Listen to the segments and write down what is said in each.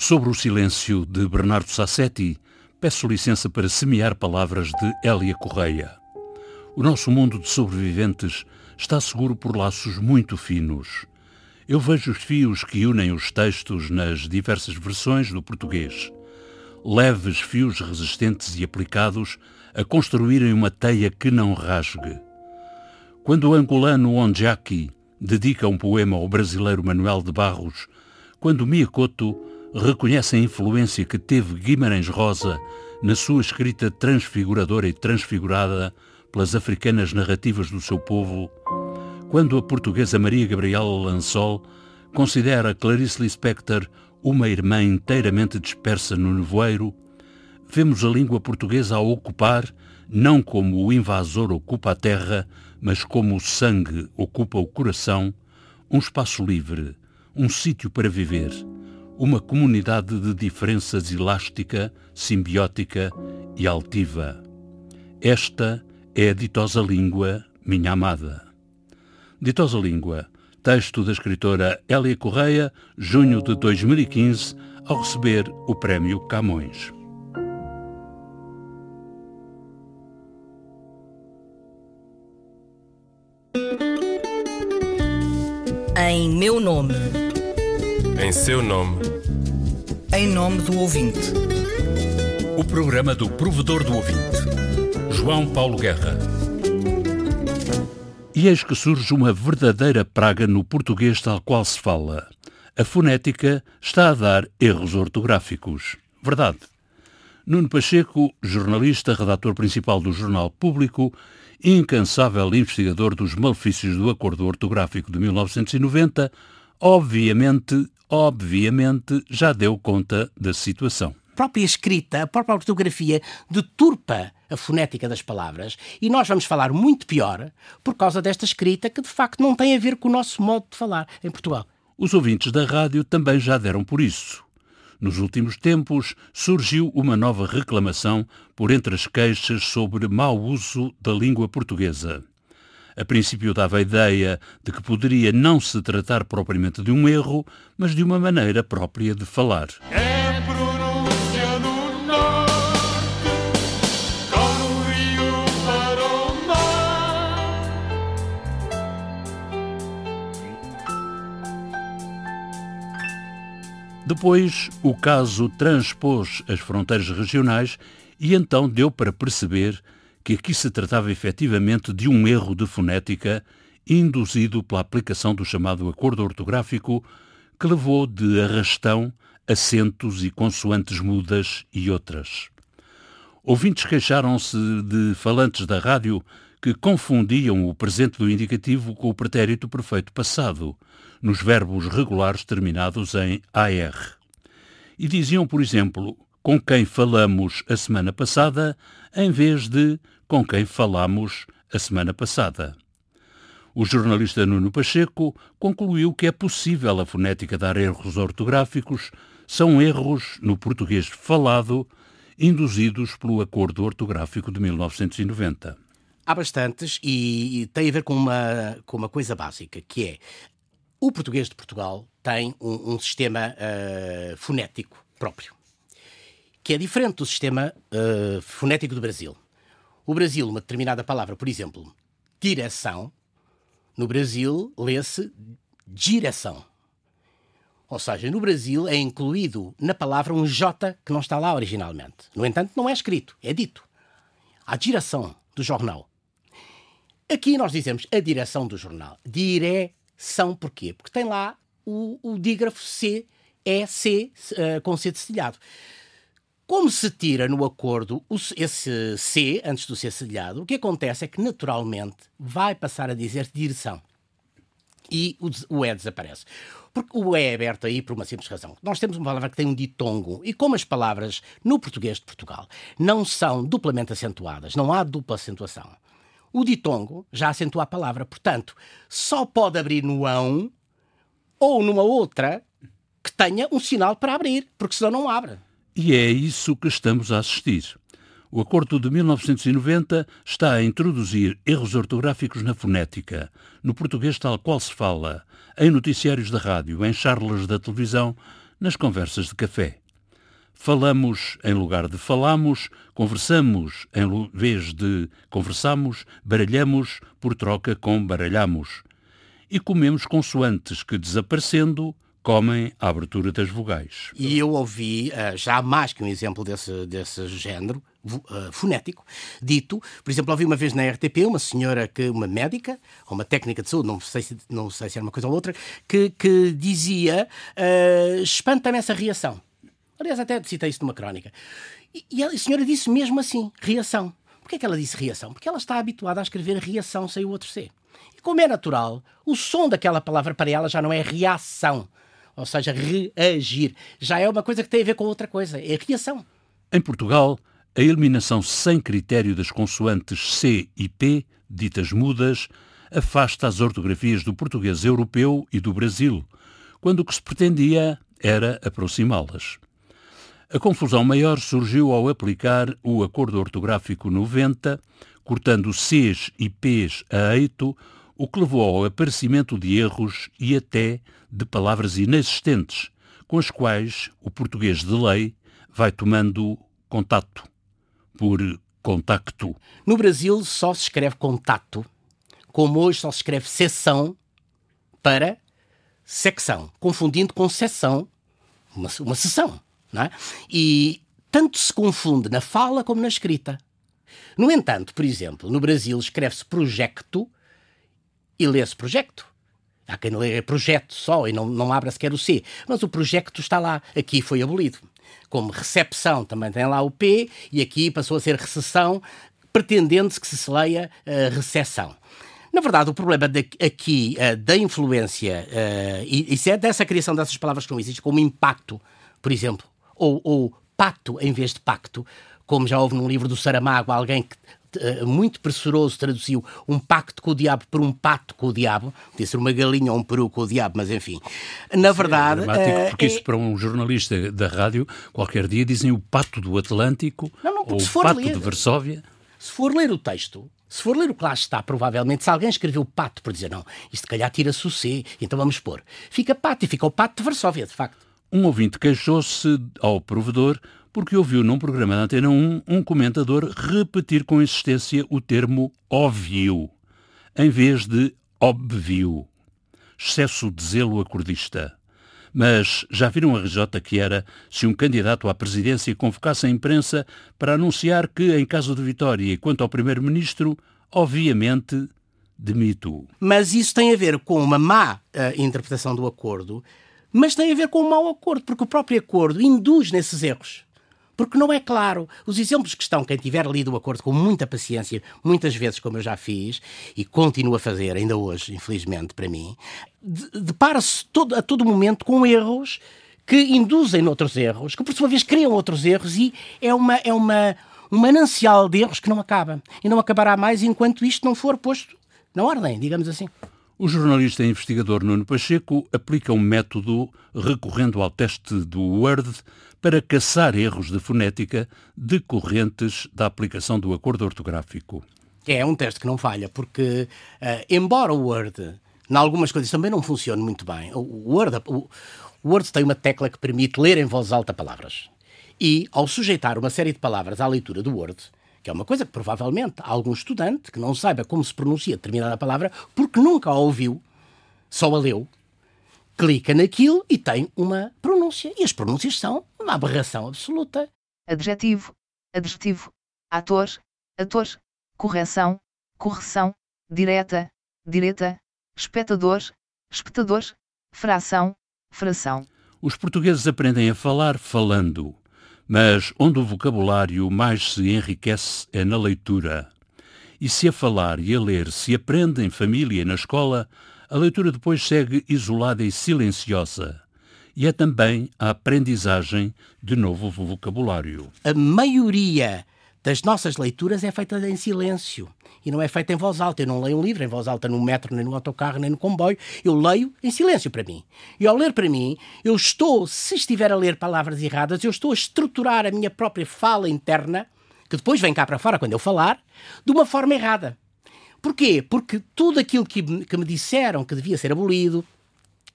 Sobre o silêncio de Bernardo Sassetti, peço licença para semear palavras de Hélia Correia. O nosso mundo de sobreviventes está seguro por laços muito finos. Eu vejo os fios que unem os textos nas diversas versões do português. Leves fios resistentes e aplicados a construírem uma teia que não rasgue. Quando o angolano Onjaki dedica um poema ao brasileiro Manuel de Barros, quando Miyakoto reconhece a influência que teve Guimarães Rosa na sua escrita transfiguradora e transfigurada pelas africanas narrativas do seu povo, quando a portuguesa Maria Gabriela Lansol considera Clarice Lispector uma irmã inteiramente dispersa no nevoeiro, vemos a língua portuguesa a ocupar, não como o invasor ocupa a terra, mas como o sangue ocupa o coração, um espaço livre, um sítio para viver, uma comunidade de diferenças elástica, simbiótica e altiva. Esta é a ditosa língua, minha amada. Ditosa língua, texto da escritora Hélia Correia, junho de 2015, ao receber o Prémio Camões. Em meu nome. Em seu nome. Em nome do ouvinte. O programa do provedor do ouvinte. João Paulo Guerra. E eis que surge uma verdadeira praga no português tal qual se fala. A fonética está a dar erros ortográficos. Verdade. Nuno Pacheco, jornalista, redator principal do Jornal Público, incansável investigador dos malefícios do acordo ortográfico de 1990, obviamente, obviamente já deu conta da situação. A própria escrita, a própria ortografia deturpa a fonética das palavras e nós vamos falar muito pior por causa desta escrita que de facto não tem a ver com o nosso modo de falar em Portugal. Os ouvintes da rádio também já deram por isso. Nos últimos tempos, surgiu uma nova reclamação por entre as queixas sobre mau uso da língua portuguesa. A princípio dava a ideia de que poderia não se tratar propriamente de um erro, mas de uma maneira própria de falar. É. Depois, o caso transpôs as fronteiras regionais e então deu para perceber que aqui se tratava efetivamente de um erro de fonética induzido pela aplicação do chamado acordo ortográfico que levou de arrastão acentos e consoantes mudas e outras. Ouvintes queixaram-se de falantes da rádio que confundiam o presente do indicativo com o pretérito perfeito passado, nos verbos regulares terminados em AR. E diziam, por exemplo, com quem falamos a semana passada, em vez de com quem falamos a semana passada. O jornalista Nuno Pacheco concluiu que é possível a fonética dar erros ortográficos, são erros no português falado, induzidos pelo Acordo Ortográfico de 1990. Há bastantes e, tem a ver com uma, com uma coisa básica, que é o português de Portugal tem um, um sistema uh, fonético próprio, que é diferente do sistema uh, fonético do Brasil. O Brasil, uma determinada palavra, por exemplo, direção, no Brasil lê-se direção. Ou seja, no Brasil é incluído na palavra um J que não está lá originalmente. No entanto, não é escrito, é dito. A direção do jornal. Aqui nós dizemos a direção do jornal. Dire são porquê? Porque tem lá o, o dígrafo C, é C uh, com C de cedilhado. Como se tira no acordo esse C antes do C cedilhado, o que acontece é que naturalmente vai passar a dizer direção. E o, o E desaparece. Porque o E é aberto aí por uma simples razão. Nós temos uma palavra que tem um ditongo, e como as palavras no português de Portugal não são duplamente acentuadas, não há dupla acentuação, o ditongo já acentua a palavra. Portanto, só pode abrir no ão ou numa outra que tenha um sinal para abrir, porque senão não abre. E é isso que estamos a assistir. O Acordo de 1990 está a introduzir erros ortográficos na fonética, no português tal qual se fala, em noticiários da rádio, em charlas da televisão, nas conversas de café. Falamos em lugar de falamos, conversamos em vez de conversamos, baralhamos por troca com baralhamos. E comemos consoantes que, desaparecendo, comem a abertura das vogais. E eu ouvi, uh, já mais que um exemplo desse, desse género, uh, fonético, dito, por exemplo, ouvi uma vez na RTP uma senhora, que uma médica, ou uma técnica de saúde, não sei se, não sei se era uma coisa ou outra, que, que dizia, uh, espanta-me essa reação. Aliás, até citei isso numa crónica. E, e a senhora disse mesmo assim, reação. Porquê é que ela disse reação? Porque ela está habituada a escrever reação sem o outro C. E como é natural, o som daquela palavra para ela já não é reação, ou seja, reagir. Já é uma coisa que tem a ver com outra coisa, é reação. Em Portugal, a eliminação sem critério das consoantes C e P, ditas mudas, afasta as ortografias do português europeu e do Brasil, quando o que se pretendia era aproximá-las. A confusão maior surgiu ao aplicar o Acordo Ortográfico 90, cortando Cs e Ps a eito, o que levou ao aparecimento de erros e até de palavras inexistentes, com as quais o português de lei vai tomando contato, por contacto. No Brasil só se escreve contato, como hoje só se escreve seção para secção, confundindo com seção, uma, uma sessão. Não é? E tanto se confunde na fala como na escrita. No entanto, por exemplo, no Brasil escreve-se projecto e lê-se projeto. Há quem lê projeto só e não, não abra sequer o C. Mas o projeto está lá. Aqui foi abolido. Como recepção também tem lá o P e aqui passou a ser recessão, pretendendo-se que se leia uh, recessão. Na verdade, o problema de, aqui uh, da influência, uh, e isso é dessa criação dessas palavras que não existem, como impacto, por exemplo, ou, ou pato em vez de pacto, como já houve num livro do Saramago, alguém que muito pressuroso traduziu um pacto com o diabo por um pato com o diabo, podia ser uma galinha ou um peru com o diabo, mas enfim. Na verdade. É porque uh, isso para um jornalista da rádio, qualquer dia dizem o pato do Atlântico não, não, ou o pato ler, de Varsóvia. Se for ler o texto, se for ler o que lá está, provavelmente, se alguém escreveu pato por dizer não, isto calhar tira-se o C, então vamos pôr. Fica pato e fica o pato de Varsóvia, de facto. Um ouvinte queixou-se ao provedor porque ouviu num programa da Antena 1 um comentador repetir com insistência o termo óbvio, em vez de óbvio. Excesso de zelo acordista. Mas já viram a RJ que era se um candidato à presidência convocasse a imprensa para anunciar que, em caso de vitória e quanto ao primeiro-ministro, obviamente demito. Mas isso tem a ver com uma má uh, interpretação do acordo, mas tem a ver com um mau acordo, porque o próprio acordo induz nesses erros porque não é claro. Os exemplos que estão, quem tiver lido o acordo com muita paciência, muitas vezes, como eu já fiz, e continuo a fazer, ainda hoje, infelizmente, para mim, depara-se todo, a todo momento com erros que induzem noutros erros, que por sua vez criam outros erros, e é uma. É uma um manancial de erros que não acaba. E não acabará mais enquanto isto não for posto na ordem, digamos assim. O jornalista e investigador Nuno Pacheco aplica um método recorrendo ao teste do Word para caçar erros de fonética decorrentes da aplicação do acordo ortográfico. É um teste que não falha, porque, uh, embora o Word, em algumas coisas, também não funcione muito bem, o Word, o Word tem uma tecla que permite ler em voz alta palavras. E, ao sujeitar uma série de palavras à leitura do Word, que é uma coisa que provavelmente algum estudante que não saiba como se pronuncia determinada palavra, porque nunca a ouviu, só a leu, clica naquilo e tem uma pronúncia. E as pronúncias são uma aberração absoluta. Adjetivo, adjetivo, ator, ator, correção, correção, direta, direta, espectador, espectador, fração, fração. Os portugueses aprendem a falar falando, mas onde o vocabulário mais se enriquece é na leitura. E se a falar e a ler se aprende em família e na escola, a leitura depois segue isolada e silenciosa. E é também a aprendizagem de novo vocabulário. A maioria das nossas leituras é feita em silêncio e não é feita em voz alta. Eu não leio um livro em voz alta no metro, nem no autocarro, nem no comboio. Eu leio em silêncio para mim. E ao ler para mim, eu estou, se estiver a ler palavras erradas, eu estou a estruturar a minha própria fala interna, que depois vem cá para fora quando eu falar, de uma forma errada. Porquê? Porque tudo aquilo que, que me disseram que devia ser abolido,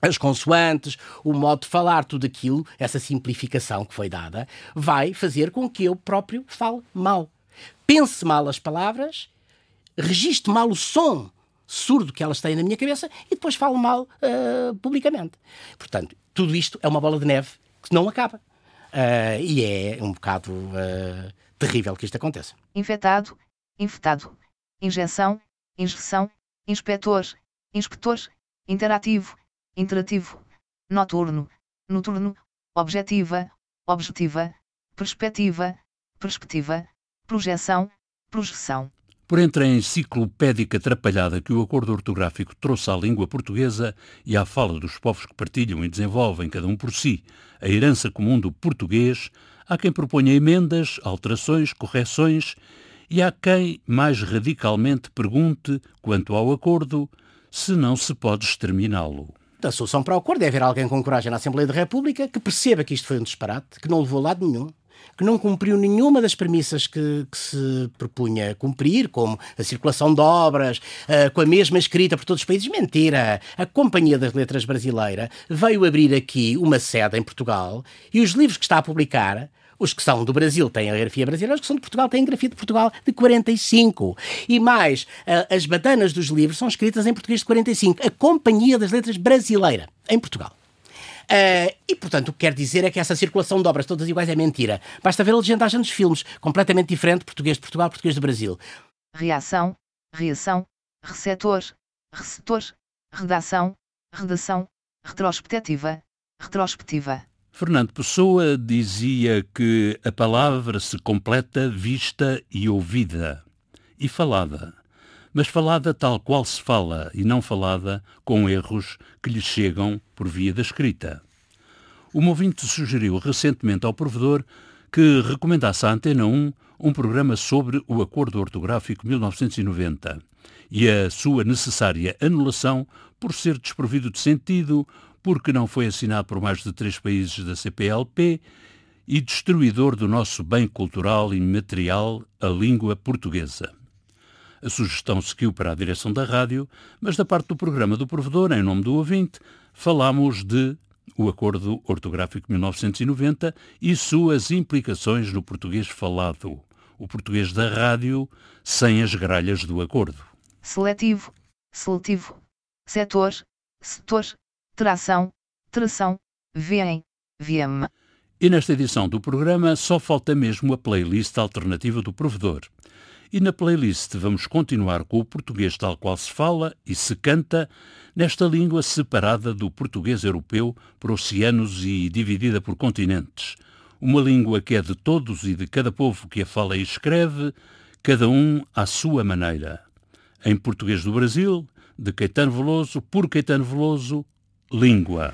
as consoantes, o modo de falar, tudo aquilo, essa simplificação que foi dada, vai fazer com que eu próprio fale mal. Pense mal as palavras, registre mal o som surdo que elas têm na minha cabeça e depois falo mal uh, publicamente. Portanto, tudo isto é uma bola de neve que não acaba. Uh, e é um bocado uh, terrível que isto aconteça. Infectado, infectado. Injeção, injeção, inspetor, inspetor, interativo, interativo, noturno, noturno, objetiva, objetiva, perspectiva, perspectiva, projeção, projeção. Por entre a enciclopédica atrapalhada que o acordo ortográfico trouxe à língua portuguesa e à fala dos povos que partilham e desenvolvem, cada um por si, a herança comum do português, há quem proponha emendas, alterações, correções e há quem, mais radicalmente, pergunte, quanto ao acordo, se não se pode exterminá-lo. A solução para o acordo é haver alguém com coragem na Assembleia da República que perceba que isto foi um disparate, que não levou a lado nenhum, que não cumpriu nenhuma das premissas que, que, se propunha cumprir, como a circulação de obras, uh, com a mesma escrita por todos os países. Mentira! A Companhia das Letras Brasileira veio abrir aqui uma sede em Portugal e os livros que está a publicar os que são do Brasil têm a grafia brasileira, os que são de Portugal têm a grafia de Portugal de 45. E mais, as batanas dos livros são escritas em português de 45. A Companhia das Letras Brasileira, em Portugal. Uh, e, portanto, o que quer dizer é que essa circulação de obras todas iguais é mentira. Basta ver a legendagem dos filmes, completamente diferente, português de Portugal, português do Brasil. Reação, reação, receptor, receptor, redação, redação, retrospectiva, retrospectiva. Fernando Pessoa dizia que a palavra se completa vista e ouvida, e falada mas falada tal qual se fala e não falada com erros que lhe chegam por via da escrita. O ouvinte sugeriu recentemente ao provedor que recomendasse à Antena 1 um programa sobre o Acordo Ortográfico 1990 e a sua necessária anulação por ser desprovido de sentido, porque não foi assinado por mais de três países da CPLP e destruidor do nosso bem cultural e material, a língua portuguesa. A sugestão seguiu para a direção da rádio, mas da parte do programa do provedor, em nome do ouvinte, falámos de o Acordo Ortográfico 1990 e suas implicações no português falado, o português da rádio, sem as gralhas do acordo. Seletivo, seletivo, setor, setor, tração, tração, vem, VM. E nesta edição do programa só falta mesmo a playlist alternativa do provedor. E na playlist vamos continuar com o português tal qual se fala e se canta nesta língua separada do português europeu por oceanos e dividida por continentes. Uma língua que é de todos e de cada povo que a fala e escreve, cada um à sua maneira. Em português do Brasil, de Caetano Veloso, por Caetano Veloso, língua.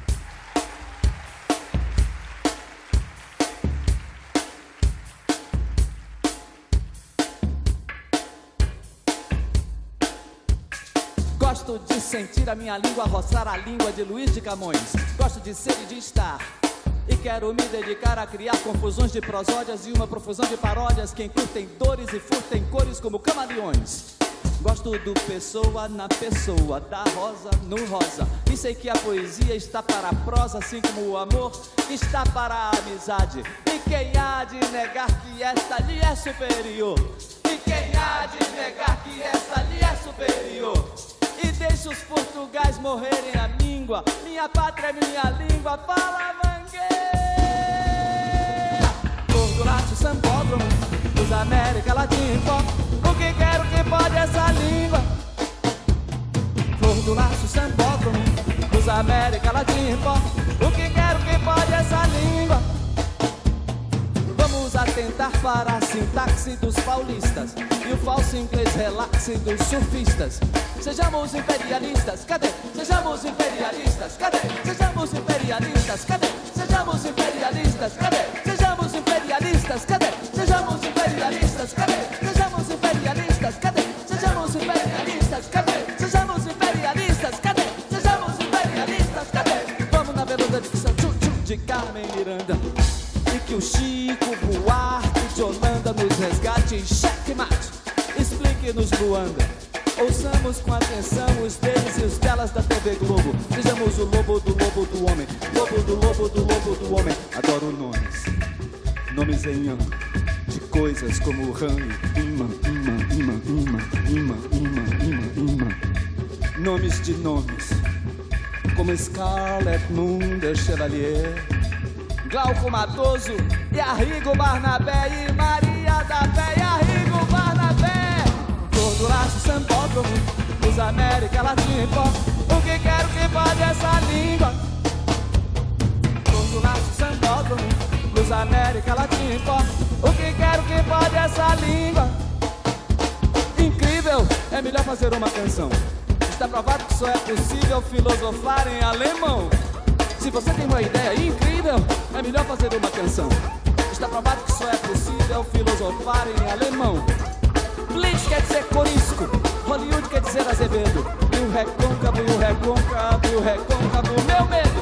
sentir a minha língua roçar a língua de Luiz de Camões. Gosto de ser e de estar. E quero me dedicar a criar confusões de prosódias e uma profusão de paródias que encurtem dores e furtem cores como camaleões. Gosto do pessoa na pessoa, da rosa no rosa. E sei que a poesia está para a prosa, assim como o amor está para a amizade. E quem há de negar que esta lhe é superior? E quem há de negar que esta lhe é superior? e deixa os portugais morrerem a língua. Minha pátria é minha língua, fala mangueira. Portugal, Sambódromo, dos América Latina, o que quero que pode essa língua? Flor do laço, Sambódromo, dos América Latina, o que quero que pode essa língua? Vamos atentar para a sintaxe dos paulistas e o falso inglês relaxe dos surfistas. Sejamos imperialistas, cadê? Sejamos imperialistas, cadê? Sejamos imperialistas, cadê? Sejamos imperialistas, cadê? Luanda Ouçamos com atenção os deles e os delas da TV Globo. Sejamos o lobo do lobo do homem, lobo do lobo do lobo do homem. Adoro nomes, nomes em yang, de coisas como ranho, imã, imã, imã, imã, imã, imã, imã, imã. Nomes de nomes, como Scarlett Moon de Chevalier. Glauco Matoso e Arrigo Barnabé e Maria da Barnabé. Todo laço sambódromo, os América Latina O que quero que pode essa língua? Todo laço sambódromo, os América Latina O que quero que pode essa língua? Incrível, é melhor fazer uma canção. Está provado que só é possível filosofar em alemão. Se você tem uma ideia incrível, é melhor fazer uma canção. Está provado que só é possível filosofar em alemão. Blitz quer dizer corisco, Hollywood quer dizer Azevedo. E o recôncavo, e o recôncavo, e o recôncavo, meu medo.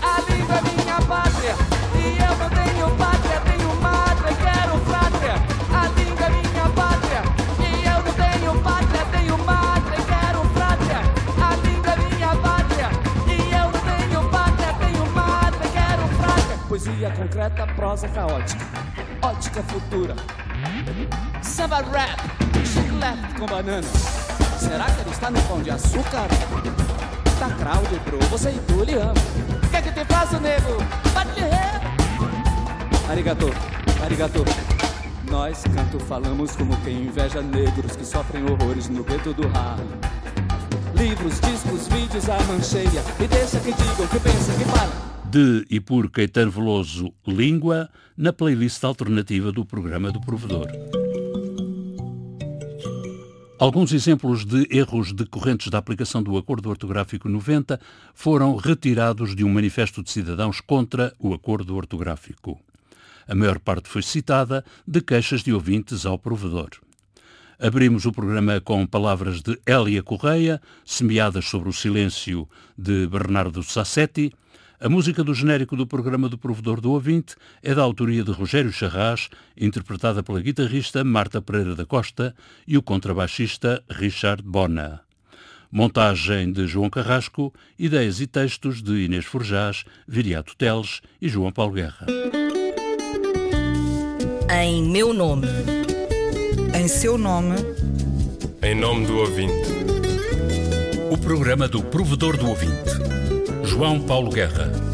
A língua é minha pátria, e eu não tenho pátria, tenho mátria, quero frátria. A língua é minha pátria, e eu não tenho pátria, tenho mátria, quero frátria. A língua é minha pátria, e eu não tenho pátria, tenho mátria, quero frátria. Poesia concreta, prosa caótica, ótica futura. Samba rap, chiclete com banana. Será que ele está no pão de açúcar? Tá crowd, bro, você e tu lhe ama. O que é que te faço, nego? Bate Arigato, arigato. Nós, canto, falamos como quem inveja negros que sofrem horrores no gueto do Harlem. Livros, discos, vídeos, a mancheia. E deixa que digam, que pensam, que falam de e por Caetano Veloso Língua, na playlist alternativa do programa do Provedor. Alguns exemplos de erros decorrentes da aplicação do Acordo Ortográfico 90 foram retirados de um manifesto de cidadãos contra o Acordo Ortográfico. A maior parte foi citada de queixas de ouvintes ao provedor. Abrimos o programa com palavras de Hélia Correia, semeadas sobre o silêncio de Bernardo Sassetti, a música do genérico do programa do Provedor do Ouvinte é da autoria de Rogério Charras, interpretada pela guitarrista Marta Pereira da Costa e o contrabaixista Richard Bona. Montagem de João Carrasco, ideias e textos de Inês Forjás, Viriato Teles e João Paulo Guerra. Em meu nome. Em seu nome. Em nome do ouvinte. O programa do Provedor do Ouvinte João Paulo Guerra.